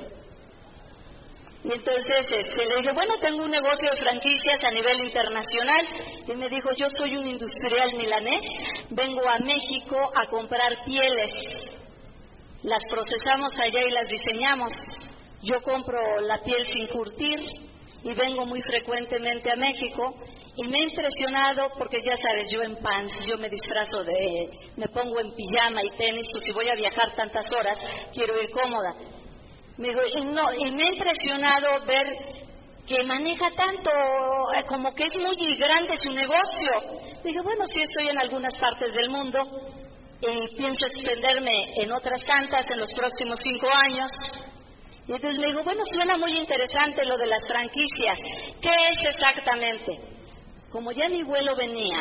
Y entonces este, le dije, bueno, tengo un negocio de franquicias a nivel internacional. Y me dijo, yo soy un industrial milanés, vengo a México a comprar pieles. Las procesamos allá y las diseñamos. Yo compro la piel sin curtir y vengo muy frecuentemente a México y me he impresionado porque ya sabes, yo en pants, yo me disfrazo de, me pongo en pijama y tenis, pues si voy a viajar tantas horas, quiero ir cómoda. Me y, no, y me ha impresionado ver que maneja tanto, eh, como que es muy grande su negocio. Dije, bueno, sí estoy en algunas partes del mundo y pienso extenderme en otras tantas en los próximos cinco años. Y entonces me dijo, bueno, suena muy interesante lo de las franquicias. ¿Qué es exactamente? Como ya mi vuelo venía,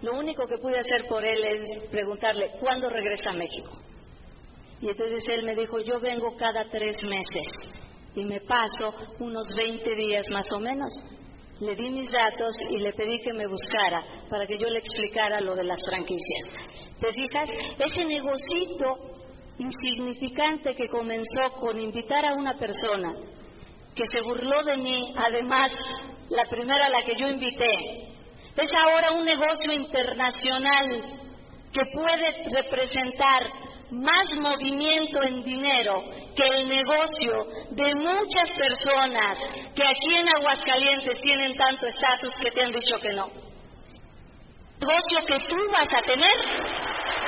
lo único que pude hacer por él es preguntarle, ¿cuándo regresa a México? Y entonces él me dijo, yo vengo cada tres meses y me paso unos 20 días más o menos. Le di mis datos y le pedí que me buscara para que yo le explicara lo de las franquicias. ¿Te fijas? Ese negocito insignificante que comenzó con invitar a una persona que se burló de mí, además la primera a la que yo invité, es ahora un negocio internacional que puede representar más movimiento en dinero que el negocio de muchas personas que aquí en Aguascalientes tienen tanto estatus que te han dicho que no. Negocio que tú vas a tener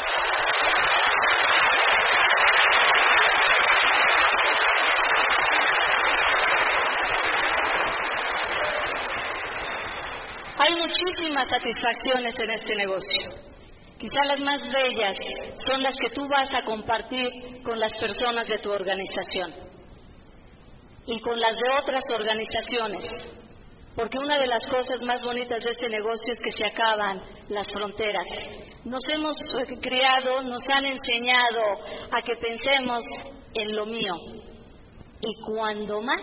Hay muchísimas satisfacciones en este negocio. Quizá las más bellas son las que tú vas a compartir con las personas de tu organización y con las de otras organizaciones. Porque una de las cosas más bonitas de este negocio es que se acaban las fronteras. Nos hemos criado, nos han enseñado a que pensemos en lo mío y cuando más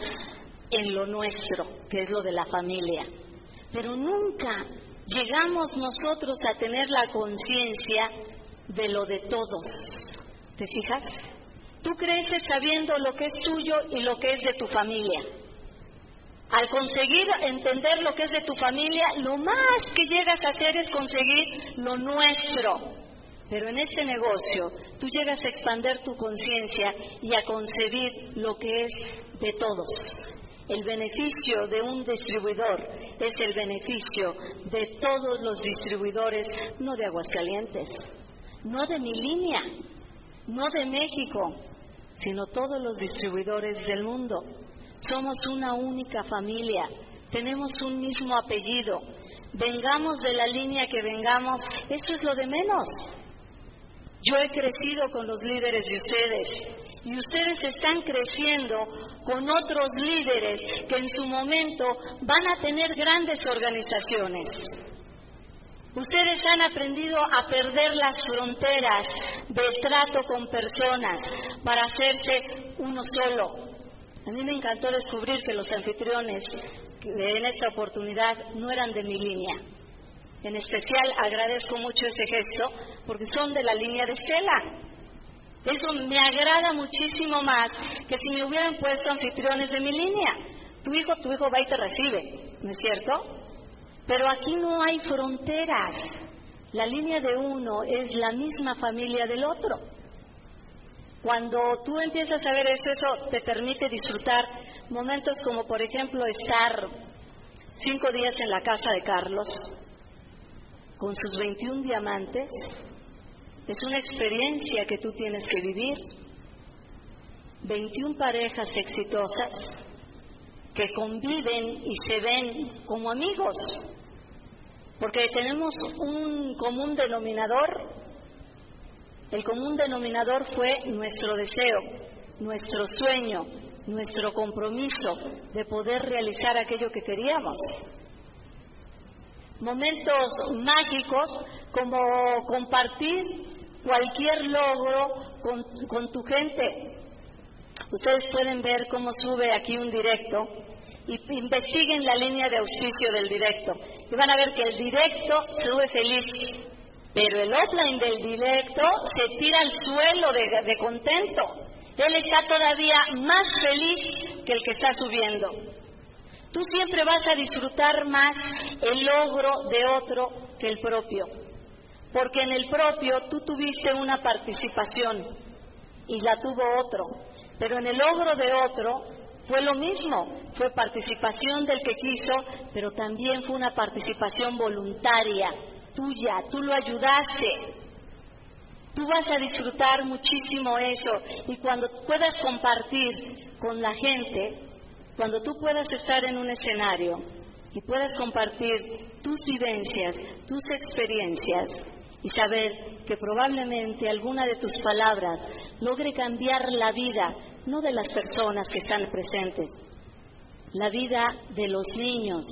en lo nuestro, que es lo de la familia. Pero nunca llegamos nosotros a tener la conciencia de lo de todos. ¿Te fijas? Tú creces sabiendo lo que es tuyo y lo que es de tu familia. Al conseguir entender lo que es de tu familia, lo más que llegas a hacer es conseguir lo nuestro. Pero en este negocio tú llegas a expander tu conciencia y a concebir lo que es de todos. El beneficio de un distribuidor es el beneficio de todos los distribuidores, no de Aguascalientes, no de mi línea, no de México, sino todos los distribuidores del mundo. Somos una única familia, tenemos un mismo apellido, vengamos de la línea que vengamos, eso es lo de menos. Yo he crecido con los líderes de ustedes, y ustedes están creciendo con otros líderes que en su momento van a tener grandes organizaciones. Ustedes han aprendido a perder las fronteras del trato con personas para hacerse uno solo. A mí me encantó descubrir que los anfitriones en esta oportunidad no eran de mi línea. En especial agradezco mucho ese gesto porque son de la línea de Estela. Eso me agrada muchísimo más que si me hubieran puesto anfitriones de mi línea. Tu hijo, tu hijo va y te recibe, ¿no es cierto? Pero aquí no hay fronteras. La línea de uno es la misma familia del otro. Cuando tú empiezas a ver eso, eso te permite disfrutar momentos como, por ejemplo, estar cinco días en la casa de Carlos con sus 21 diamantes es una experiencia que tú tienes que vivir. 21 parejas exitosas que conviven y se ven como amigos, porque tenemos un común denominador. El común denominador fue nuestro deseo, nuestro sueño, nuestro compromiso de poder realizar aquello que queríamos. Momentos mágicos como compartir cualquier logro con, tu gente. Ustedes pueden ver cómo sube aquí un directo y investiguen la línea de auspicio del directo. Y van a ver que el directo sube feliz, pero el offline del directo se tira al suelo de, contento. Él está todavía más feliz que el que está subiendo. Tú siempre vas a disfrutar más el logro de otro que el propio, porque en el propio tú tuviste una participación y la tuvo otro, pero en el logro de otro fue lo mismo, fue participación del que quiso, pero también fue una participación voluntaria, tuya, tú lo ayudaste. Tú vas a disfrutar muchísimo eso. Y cuando puedas compartir con la gente, cuando tú puedas estar en un escenario y puedas compartir tus vivencias, tus experiencias y saber que probablemente alguna de tus palabras logre cambiar la vida no de las personas que están presentes, la vida de los niños,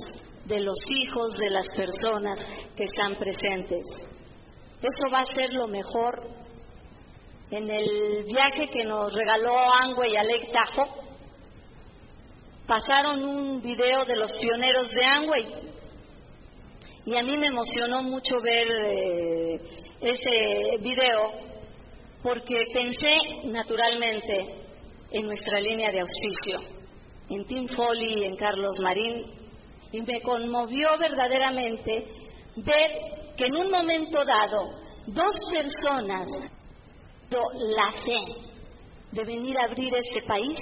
de los hijos de las personas que están presentes. Eso va a ser lo mejor. En el viaje que nos regaló Angüe y Alec Tajo, pasaron un video de los pioneros de Angway y a mí me emocionó mucho ver eh, ese video porque pensé naturalmente en nuestra línea de auspicio, en Tim Foley en Carlos Marín, y me conmovió verdaderamente ver que en un momento dado dos personas la fe de venir a abrir este país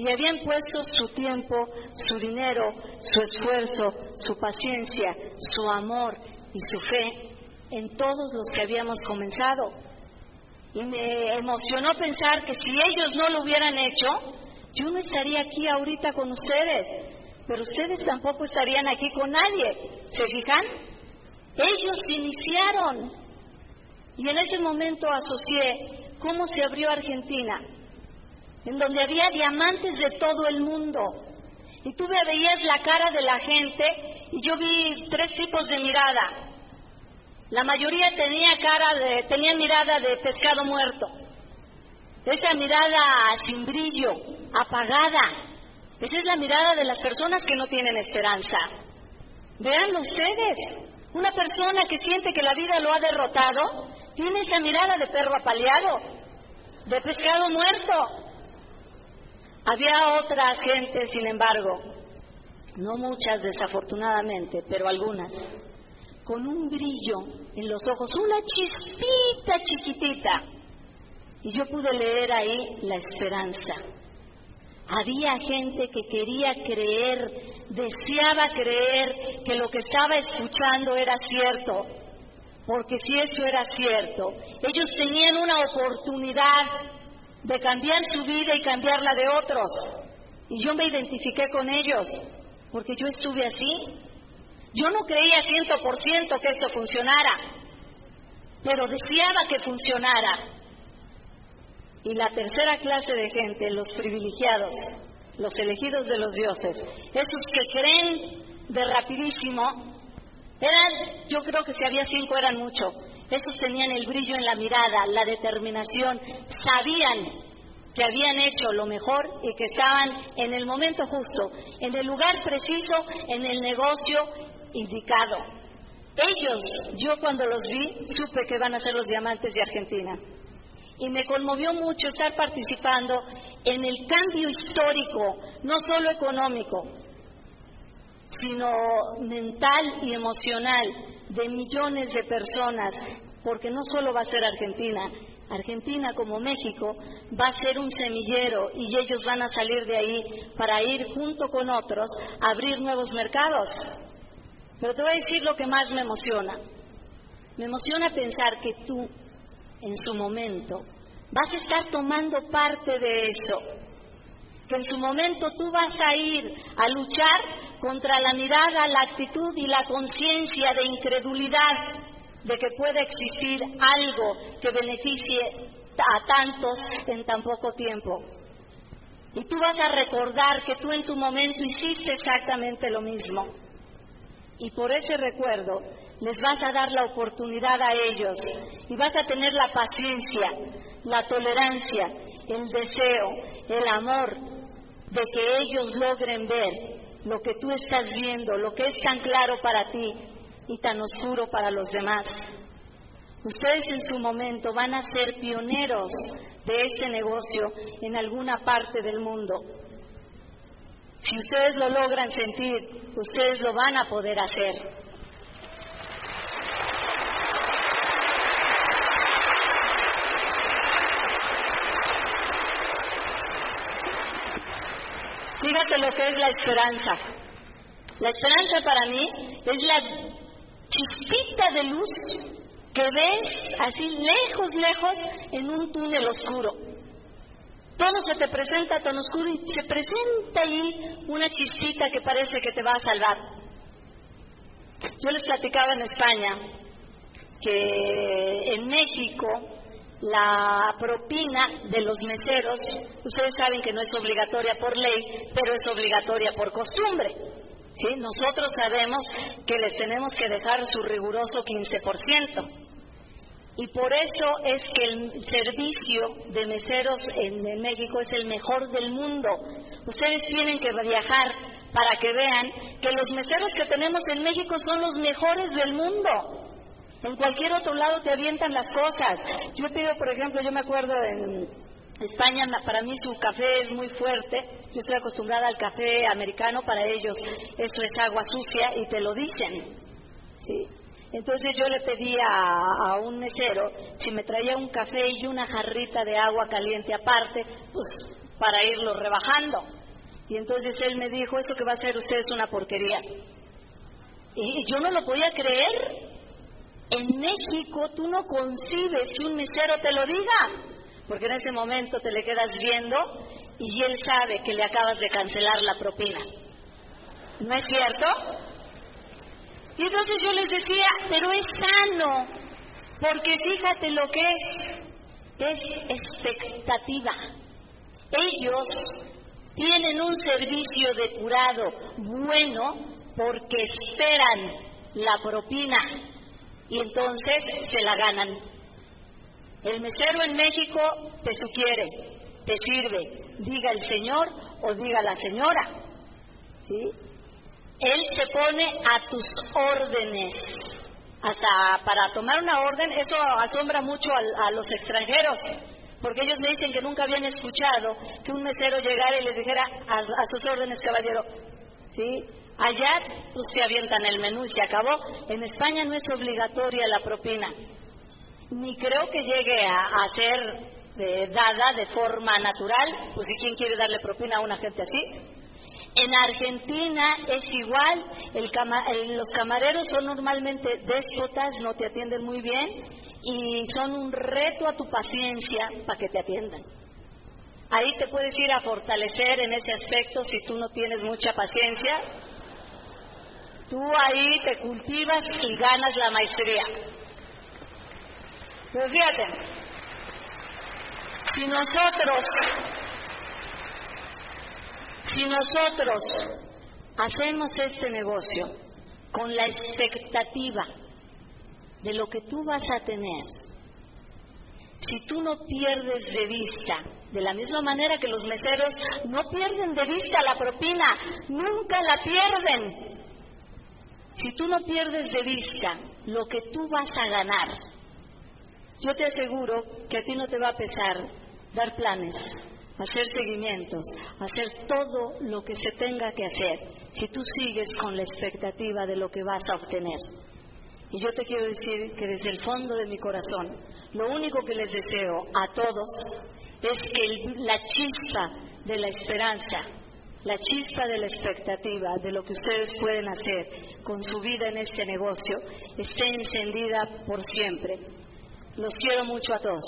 y habían puesto su tiempo, su dinero, su esfuerzo, su paciencia, su amor y su fe en todos los que habíamos comenzado. Y me emocionó pensar que si ellos no lo hubieran hecho, yo no estaría aquí ahorita con ustedes, pero ustedes tampoco estarían aquí con nadie. ¿Se fijan? Ellos iniciaron. Y en ese momento asocié cómo se abrió Argentina, en donde había diamantes de todo el mundo. Y tú veías la cara de la gente y yo vi tres tipos de mirada. La mayoría tenía cara de, tenía mirada de pescado muerto. Esa mirada sin brillo, apagada. Esa es la mirada de las personas que no tienen esperanza. Veanlo ustedes. Una persona que siente que la vida lo ha derrotado tiene esa mirada de perro apaleado, de pescado muerto. Había otra gente, sin embargo, no muchas desafortunadamente, pero algunas, con un brillo en los ojos, una chispita chiquitita. Y yo pude leer ahí la esperanza. Había gente que quería creer, deseaba creer que lo que estaba escuchando era cierto, porque si eso era cierto, ellos tenían una oportunidad de cambiar su vida y cambiar la de otros. Y yo me identifiqué con ellos, porque yo estuve así. Yo no creía ciento por ciento que esto funcionara, pero deseaba que funcionara. Y la tercera clase de gente, los privilegiados, los elegidos de los dioses, esos que creen de rapidísimo, eran, yo creo que si había cinco eran mucho, esos tenían el brillo en la mirada, la determinación, sabían que habían hecho lo mejor y que estaban en el momento justo, en el lugar preciso, en el negocio indicado. Ellos, yo cuando los vi, supe que van a ser los diamantes de Argentina. Y me conmovió mucho estar participando en el cambio histórico, no solo económico, sino mental y emocional de millones de personas, porque no solo va a ser Argentina, Argentina como México va a ser un semillero y ellos van a salir de ahí para ir junto con otros a abrir nuevos mercados. Pero te voy a decir lo que más me emociona. Me emociona pensar que tú, en su momento, vas a estar tomando parte de eso. Que en su momento tú vas a ir a luchar contra la mirada, la actitud y la conciencia de incredulidad de que pueda existir algo que beneficie a tantos en tan poco tiempo. Y tú vas a recordar que tú en tu momento hiciste exactamente lo mismo. Y por ese recuerdo les vas a dar la oportunidad a ellos y vas a tener la paciencia, la tolerancia, el deseo, el amor de que ellos logren ver lo que tú estás viendo, lo que es tan claro para ti y tan oscuro para los demás. Ustedes en su momento van a ser pioneros de este negocio en alguna parte del mundo. Si ustedes lo logran sentir, ustedes lo van a poder hacer. Fíjate lo que es la esperanza. La esperanza para mí es la chispita de luz que ves así lejos, lejos en un túnel oscuro. Todo se te presenta tan oscuro y se presenta ahí una chispita que parece que te va a salvar. Yo les platicaba en España que en México la propina de los meseros, ustedes saben que no es obligatoria por ley, pero es obligatoria por costumbre. ¿sí? Nosotros sabemos que les tenemos que dejar su riguroso 15%. Y por eso es que el servicio de meseros en, en, México es el mejor del mundo. Ustedes tienen que viajar para que vean que los meseros que tenemos en México son los mejores del mundo. En cualquier otro lado te avientan las cosas. Yo he pedido, por ejemplo, yo me acuerdo en España, para mí su café es muy fuerte. Yo estoy acostumbrada al café americano, para ellos eso es agua sucia y te lo dicen. ¿sí? Entonces yo le pedí a, un mesero si me traía un café y una jarrita de agua caliente aparte, pues para irlo rebajando. Y entonces él me dijo, eso que va a hacer usted es una porquería. Y, yo no lo podía creer. En México tú no concibes que un mesero te lo diga, porque en ese momento te le quedas viendo y él sabe que le acabas de cancelar la propina. ¿No es cierto? Y entonces yo les decía, pero es sano, porque fíjate lo que es, es expectativa. Ellos tienen un servicio depurado bueno porque esperan la propina y entonces se la ganan. El mesero en México te sugiere, te sirve, diga el señor o diga la señora. ¿Sí? Él se pone a tus órdenes. Hasta para tomar una orden, eso asombra mucho a, los extranjeros, porque ellos me dicen que nunca habían escuchado que un mesero llegara y les dijera a, sus órdenes, caballero. ¿Sí? Allá pues, se avientan el menú y se acabó. En España no es obligatoria la propina. Ni creo que llegue a, ser eh, dada de forma natural. Pues si quién quiere darle propina a una gente así, en Argentina es igual, los camareros son normalmente déspotas, no te atienden muy bien y son un reto a tu paciencia para que te atiendan. Ahí te puedes ir a fortalecer en ese aspecto si tú no tienes mucha paciencia. Tú ahí te cultivas y ganas la maestría. Pero fíjate, si nosotros si nosotros hacemos este negocio con la expectativa de lo que tú vas a tener, si tú no pierdes de vista, de la misma manera que los meseros no pierden de vista la propina, nunca la pierden. Si tú no pierdes de vista lo que tú vas a ganar, yo te aseguro que a ti no te va a pesar dar planes, hacer seguimientos, hacer todo lo que se tenga que hacer si tú sigues con la expectativa de lo que vas a obtener. Y yo te quiero decir que desde el fondo de mi corazón, lo único que les deseo a todos es que la chispa de la esperanza, la chispa de la expectativa de lo que ustedes pueden hacer con su vida en este negocio esté encendida por siempre. Los quiero mucho a todos.